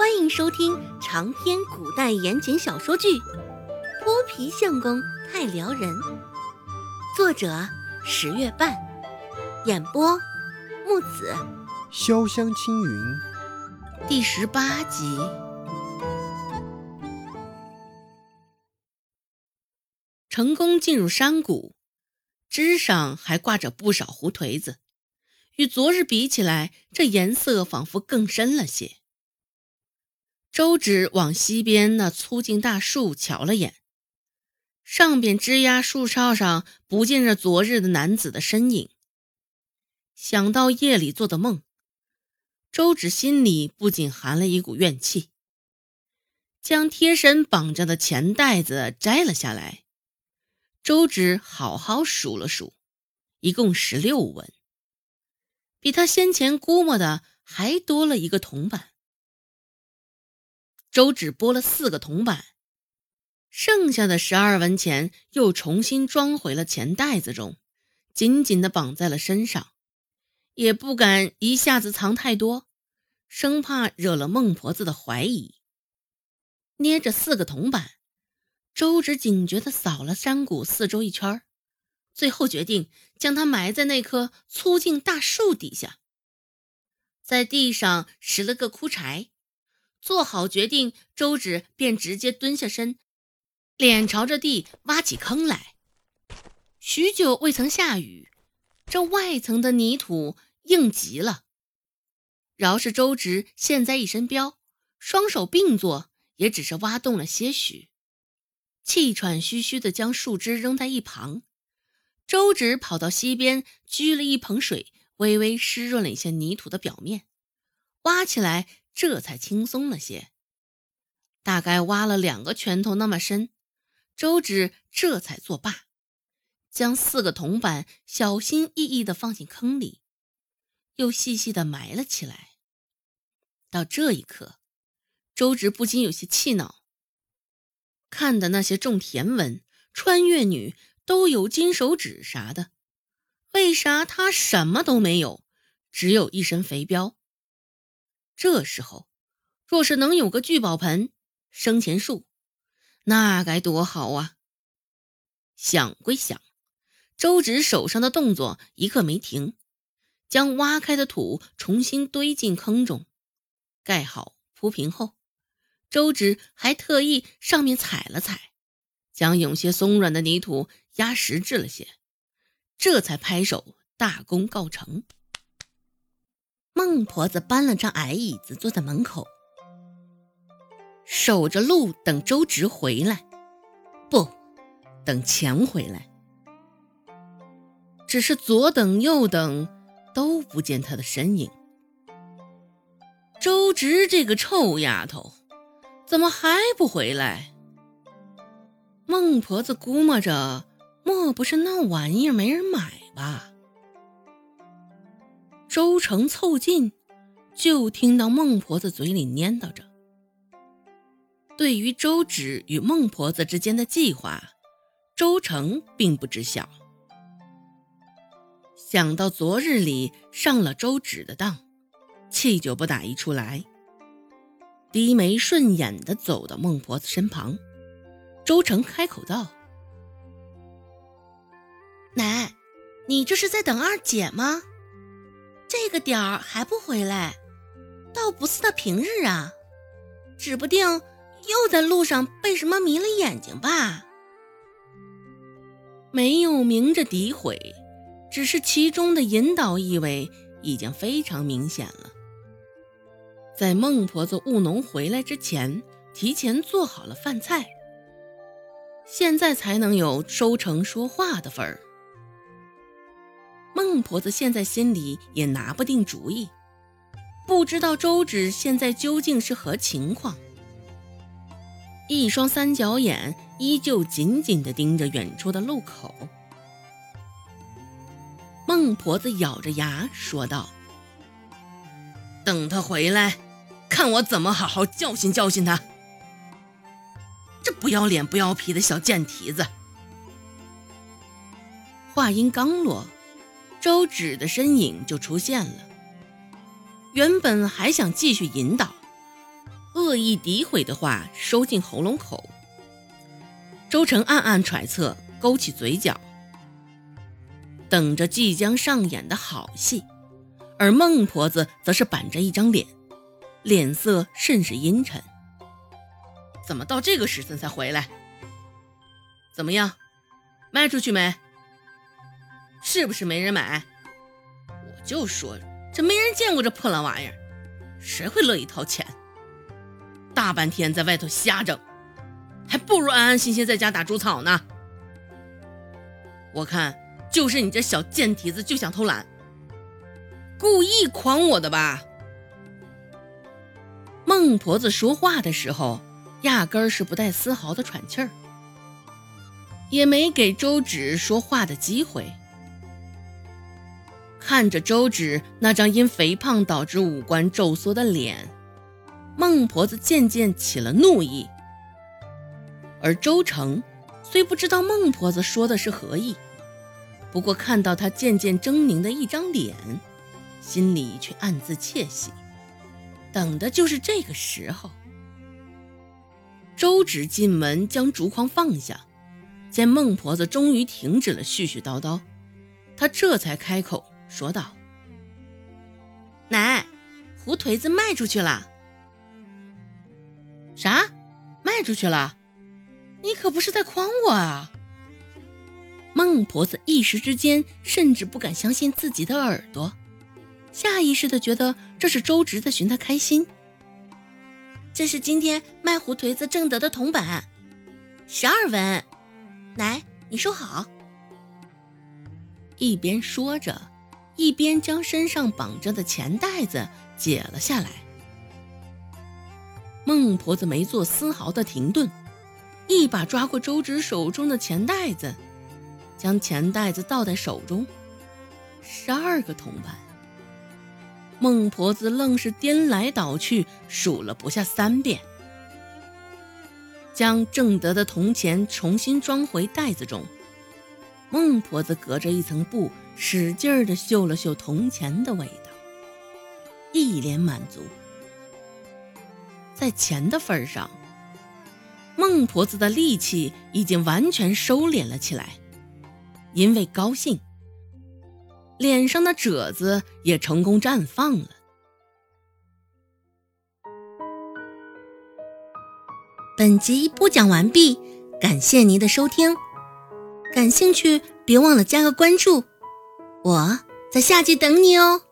欢迎收听长篇古代言情小说剧《泼皮相公太撩人》，作者十月半，演播木子潇湘青云，第十八集。成功进入山谷，枝上还挂着不少胡颓子，与昨日比起来，这颜色仿佛更深了些。周芷往西边那粗茎大树瞧了眼，上边枝桠树梢上不见着昨日的男子的身影。想到夜里做的梦，周芷心里不禁含了一股怨气，将贴身绑着的钱袋子摘了下来。周芷好好数了数，一共十六文，比他先前估摸的还多了一个铜板。周芷拨了四个铜板，剩下的十二文钱又重新装回了钱袋子中，紧紧地绑在了身上，也不敢一下子藏太多，生怕惹了孟婆子的怀疑。捏着四个铜板，周芷警觉地扫了山谷四周一圈，最后决定将它埋在那棵粗茎大树底下，在地上拾了个枯柴。做好决定，周芷便直接蹲下身，脸朝着地挖起坑来。许久未曾下雨，这外层的泥土硬极了。饶是周芷现在一身膘，双手并作，也只是挖动了些许，气喘吁吁地将树枝扔在一旁。周芷跑到溪边，掬了一盆水，微微湿润了一下泥土的表面，挖起来。这才轻松了些，大概挖了两个拳头那么深，周芷这才作罢，将四个铜板小心翼翼地放进坑里，又细细地埋了起来。到这一刻，周芷不禁有些气恼，看的那些种田文、穿越女都有金手指啥的，为啥她什么都没有，只有一身肥膘？这时候，若是能有个聚宝盆、生钱树，那该多好啊！想归想，周芷手上的动作一刻没停，将挖开的土重新堆进坑中，盖好铺平后，周芷还特意上面踩了踩，将有些松软的泥土压实质了些，这才拍手大功告成。孟婆子搬了张矮椅子，坐在门口，守着路等周直回来，不等钱回来。只是左等右等，都不见他的身影。周直这个臭丫头，怎么还不回来？孟婆子估摸着，莫不是那玩意儿没人买吧？周成凑近，就听到孟婆子嘴里念叨着。对于周芷与孟婆子之间的计划，周成并不知晓。想到昨日里上了周芷的当，气就不打一处来。低眉顺眼的走到孟婆子身旁，周成开口道：“奶，你这是在等二姐吗？”这个点儿还不回来，倒不似他平日啊，指不定又在路上被什么迷了眼睛吧。没有明着诋毁，只是其中的引导意味已经非常明显了。在孟婆子务农回来之前，提前做好了饭菜，现在才能有收成说话的份儿。孟婆子现在心里也拿不定主意，不知道周芷现在究竟是何情况，一双三角眼依旧紧紧地盯着远处的路口。孟婆子咬着牙说道：“等他回来，看我怎么好好教训教训他，这不要脸不要皮的小贱蹄子。”话音刚落。周芷的身影就出现了。原本还想继续引导，恶意诋毁的话收进喉咙口。周成暗暗揣测，勾起嘴角，等着即将上演的好戏。而孟婆子则是板着一张脸，脸色甚是阴沉。怎么到这个时辰才回来？怎么样，卖出去没？是不是没人买？我就说这没人见过这破烂玩意儿，谁会乐意掏钱？大半天在外头瞎整，还不如安安心心在家打猪草呢。我看就是你这小贱蹄子就想偷懒，故意诓我的吧？孟婆子说话的时候，压根儿是不带丝毫的喘气儿，也没给周芷说话的机会。看着周芷那张因肥胖导致五官皱缩的脸，孟婆子渐渐起了怒意。而周成虽不知道孟婆子说的是何意，不过看到她渐渐狰狞的一张脸，心里却暗自窃喜，等的就是这个时候。周芷进门将竹筐放下，见孟婆子终于停止了絮絮叨叨，她这才开口。说道：“奶，胡颓子卖出去了。啥？卖出去了？你可不是在诓我啊！”孟婆子一时之间甚至不敢相信自己的耳朵，下意识的觉得这是周直在寻她开心。这是今天卖胡颓子挣得的铜板，十二文。奶，你收好。一边说着。一边将身上绑着的钱袋子解了下来，孟婆子没做丝毫的停顿，一把抓过周芷手中的钱袋子，将钱袋子倒在手中，十二个铜板。孟婆子愣是颠来倒去数了不下三遍，将挣得的铜钱重新装回袋子中。孟婆子隔着一层布。使劲儿地嗅了嗅铜钱的味道，一脸满足。在钱的份上，孟婆子的力气已经完全收敛了起来，因为高兴，脸上的褶子也成功绽放了。本集播讲完毕，感谢您的收听，感兴趣别忘了加个关注。我在下集等你哦。